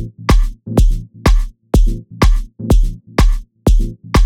Thank you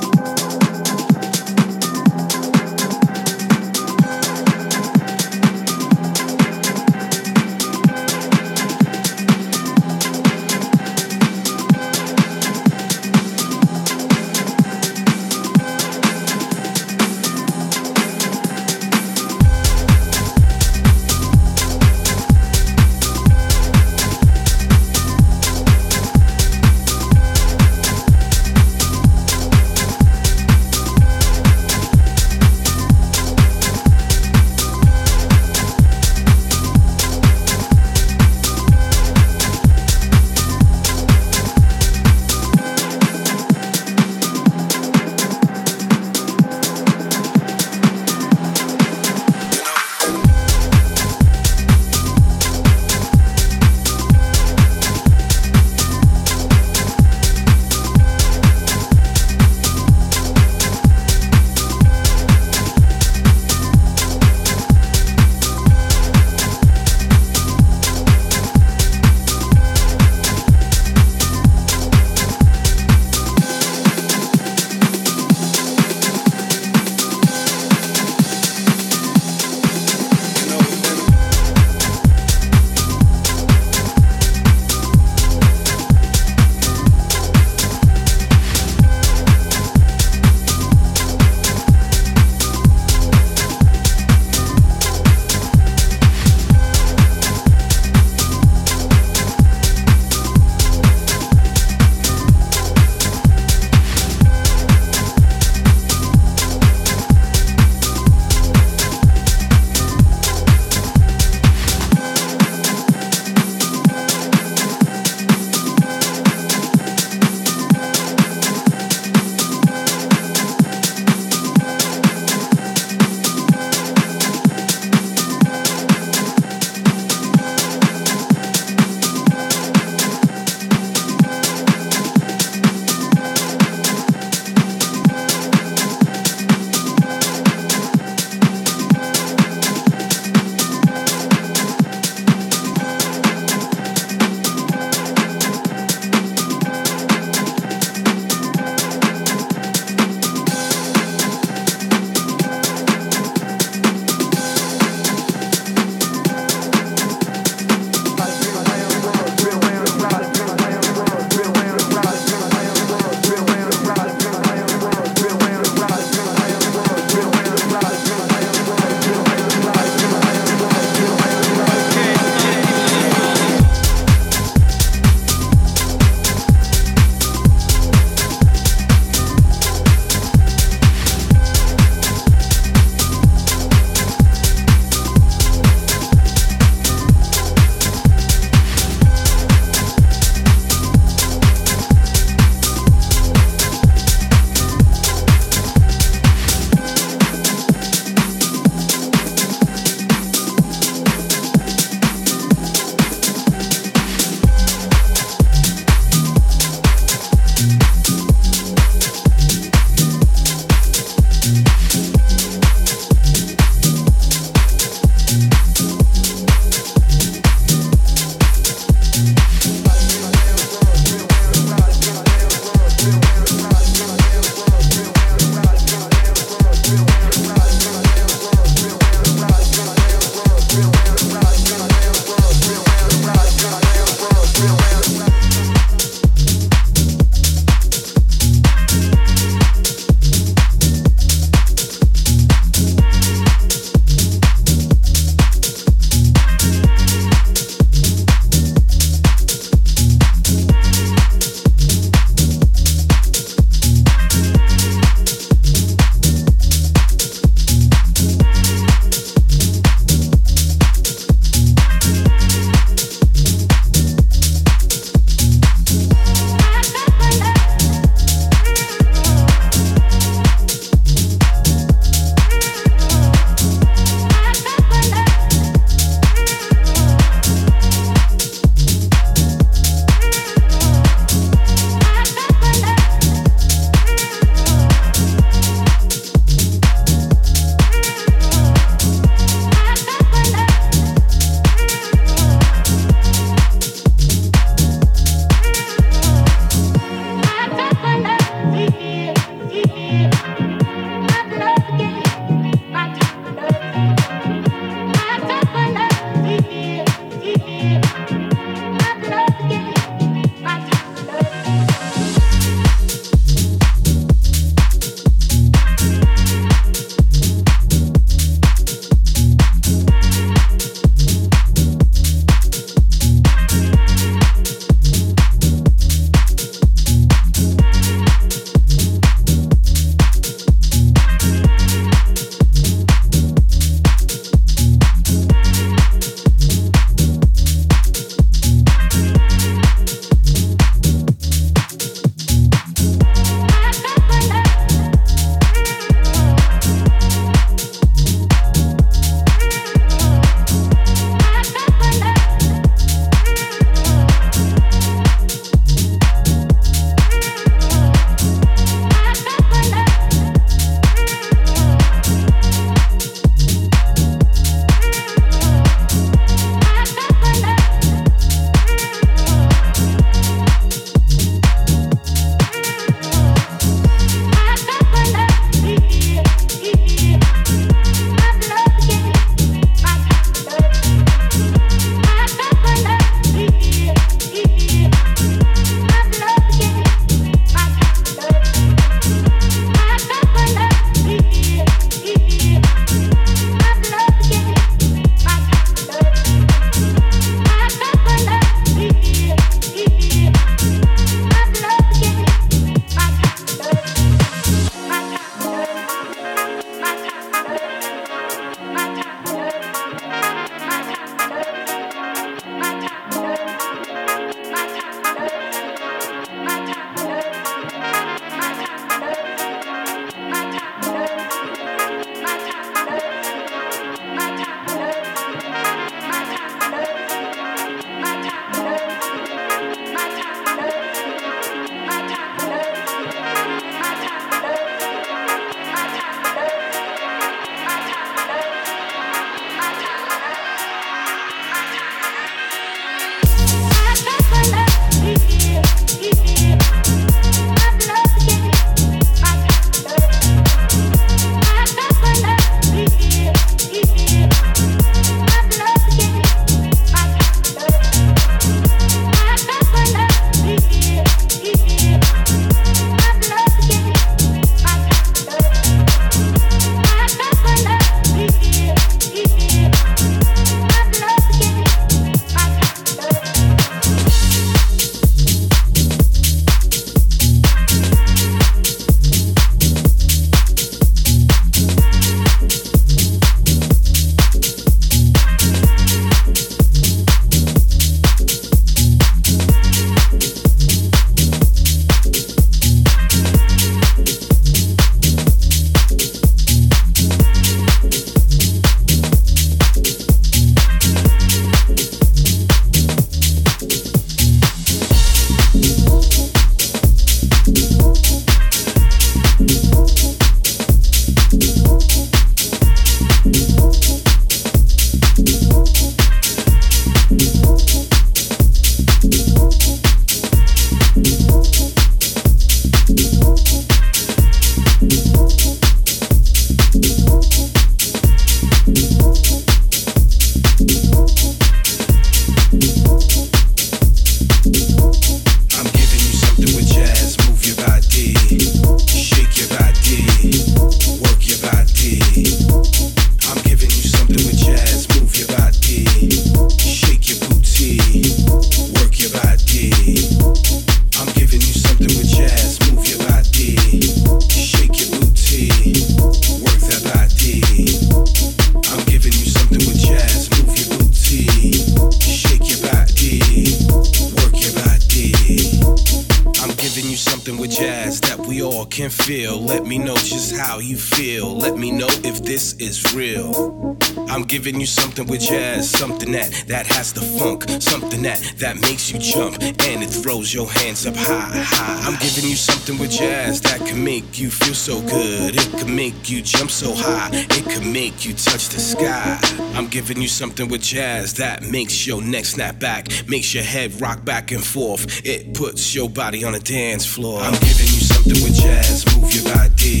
Something with jazz, something that that has the funk, something that that makes you jump and it throws your hands up high, high. I'm giving you something with jazz that can make you feel so good. It can make you jump so high. It can make you touch the sky. I'm giving you something with jazz that makes your neck snap back, makes your head rock back and forth. It puts your body on a dance floor. I'm giving you something with jazz. Move your body,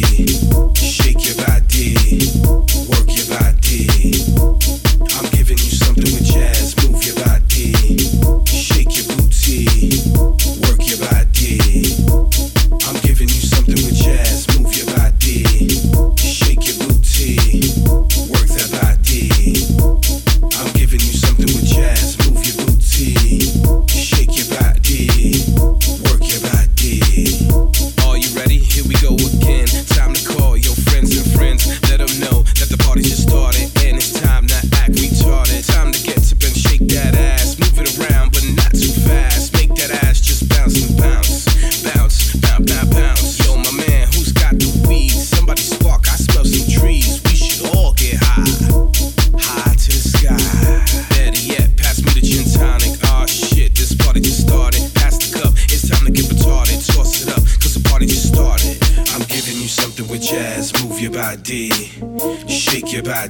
shake your body.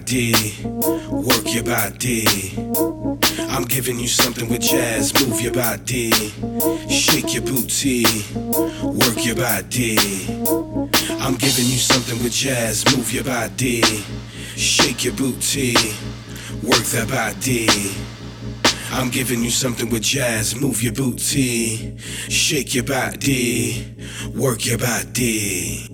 body, work your body. I'm giving you something with jazz. Move your body, shake your booty, work your body. I'm giving you something with jazz. Move your body, shake your booty, work that body. I'm giving you something with jazz. Move your booty, shake your body, work your body.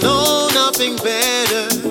Know nothing better.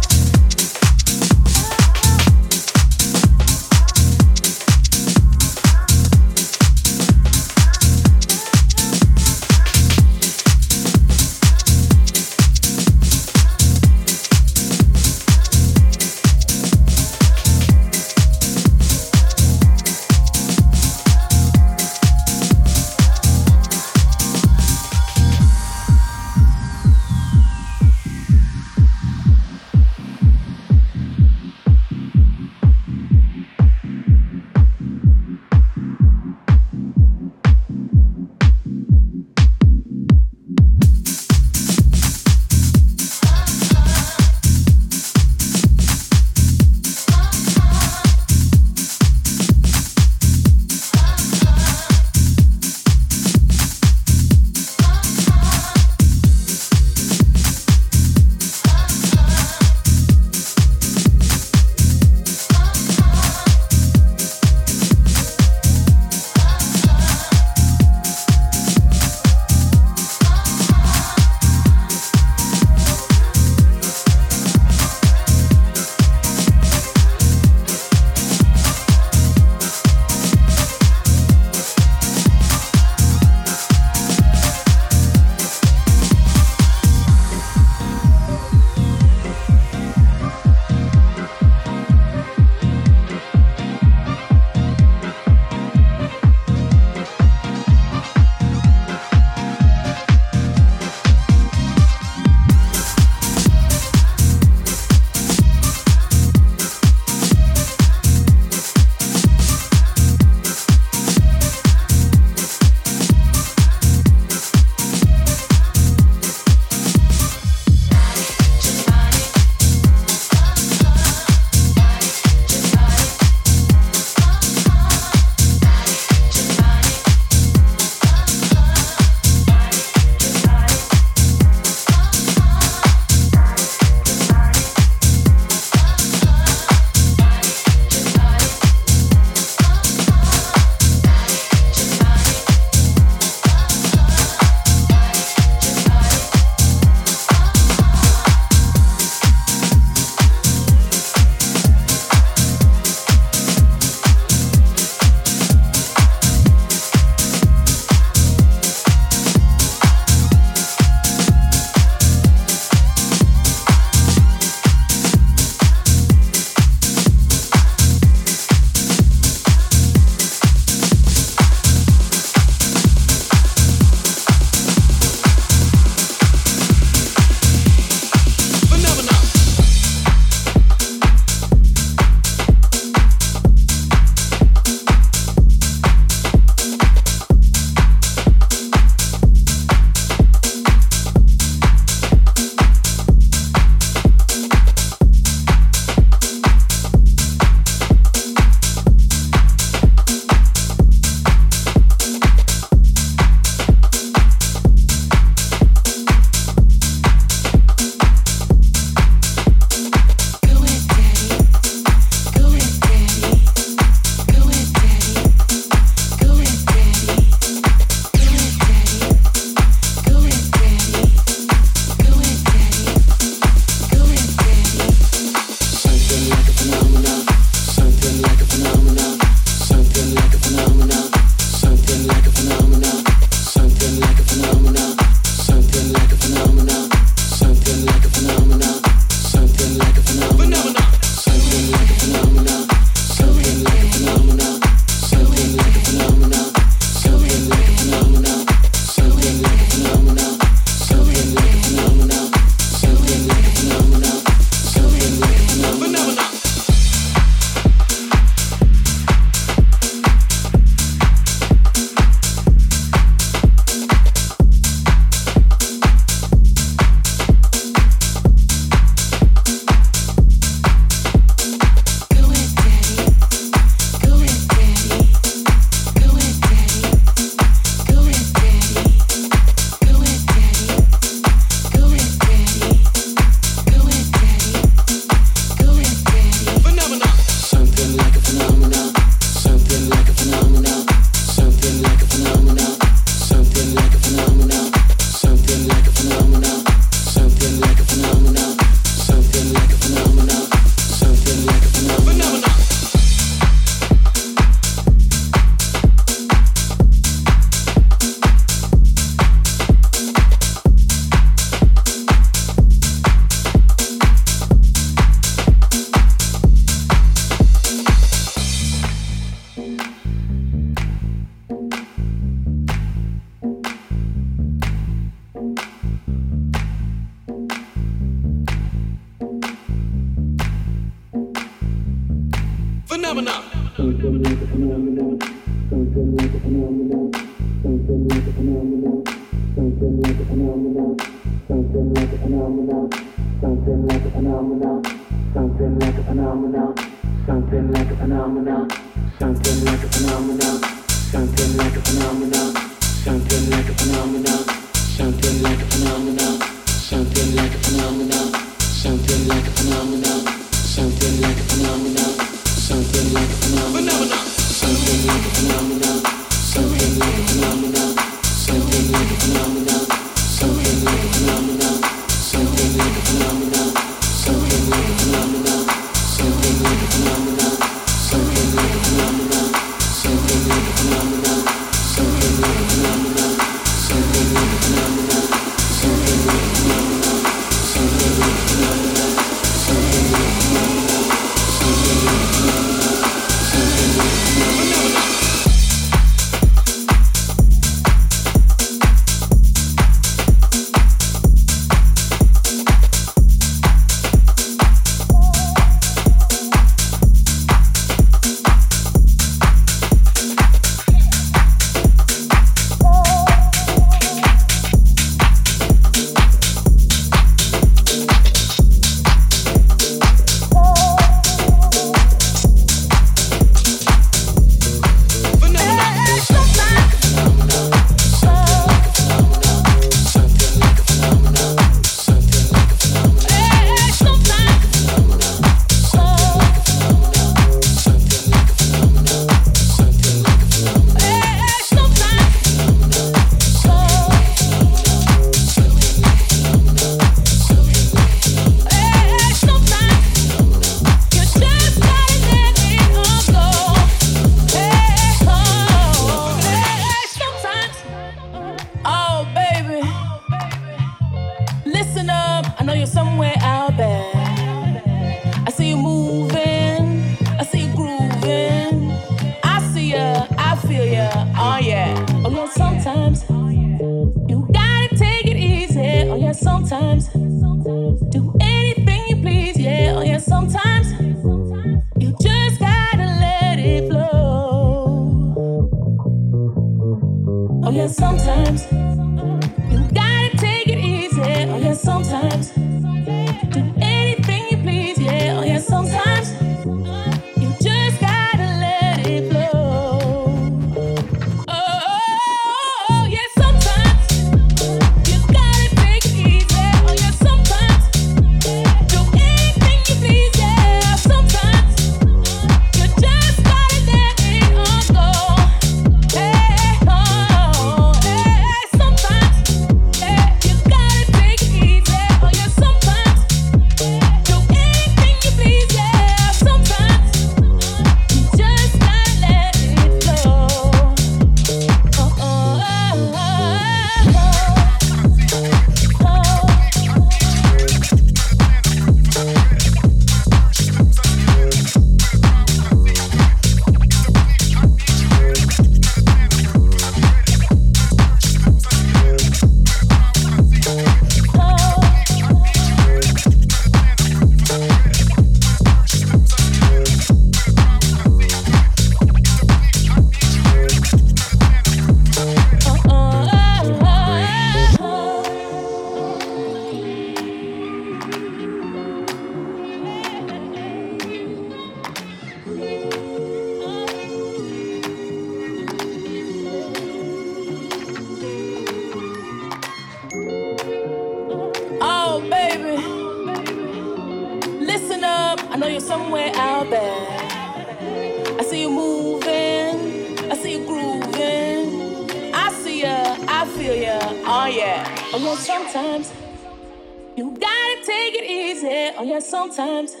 Oh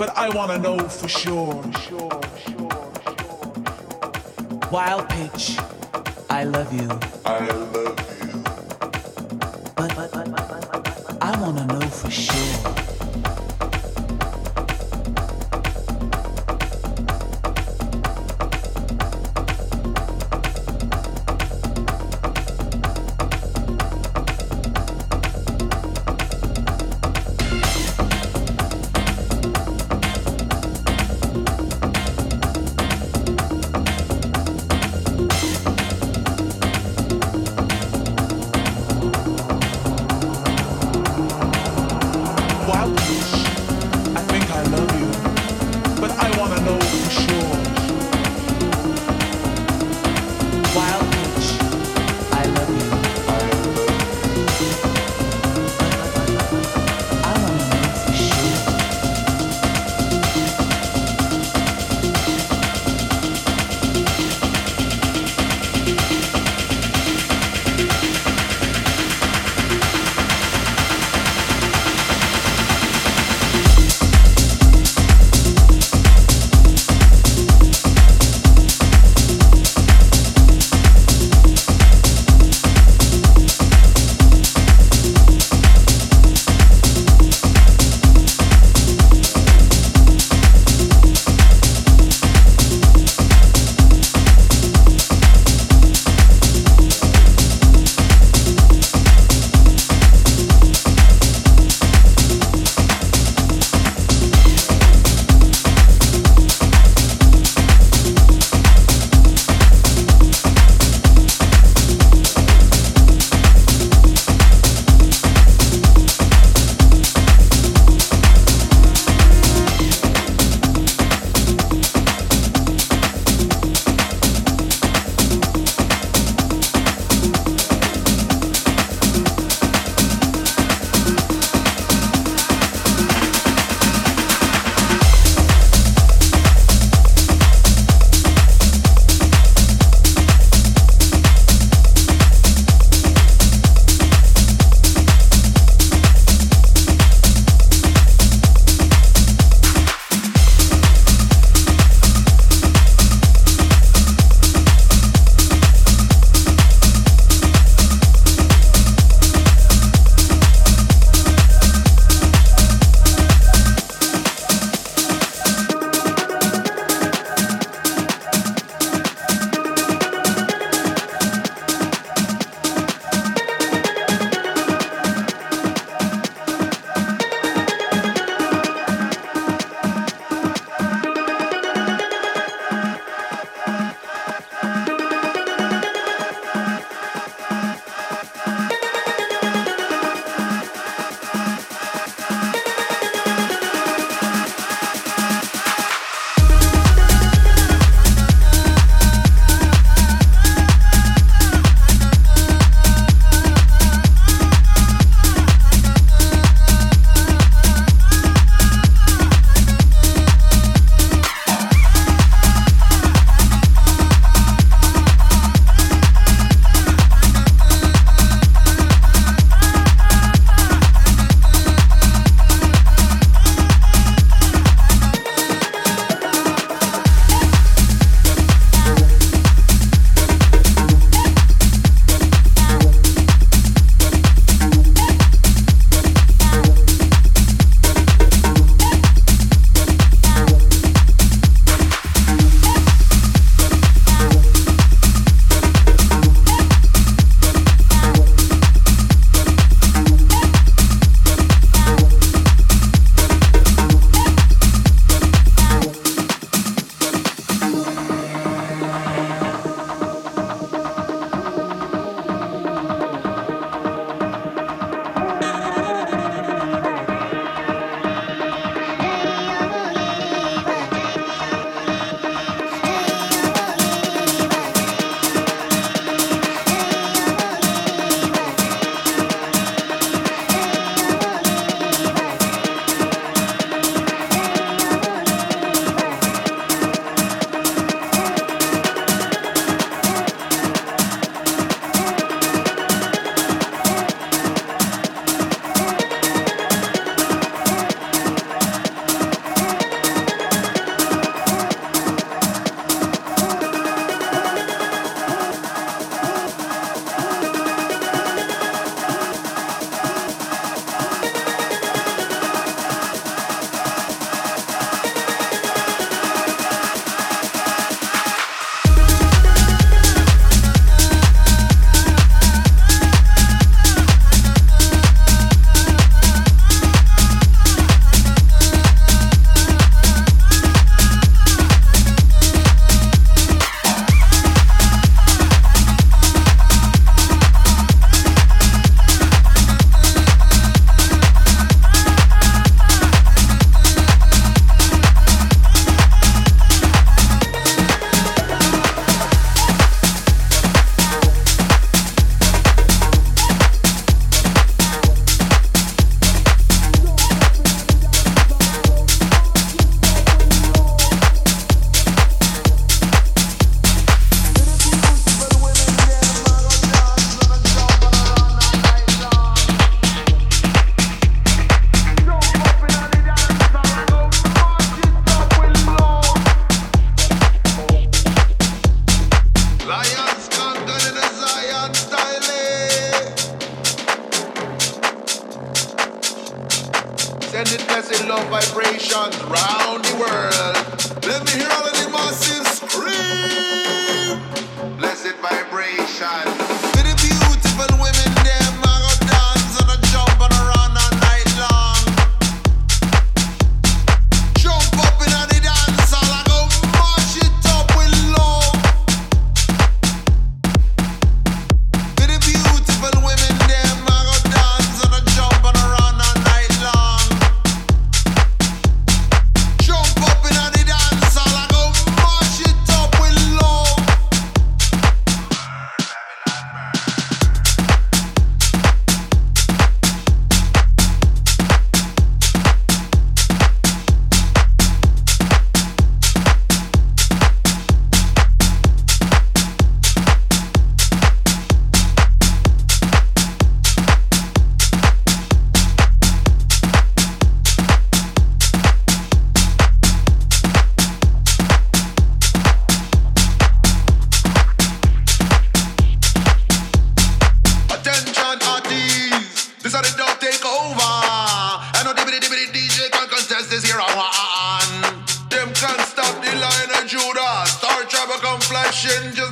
but I wanna know for sure. Wild pitch, I love you. I love you. But, but, but, but I wanna know for sure. Sending blessed love vibrations round the world. Let me hear all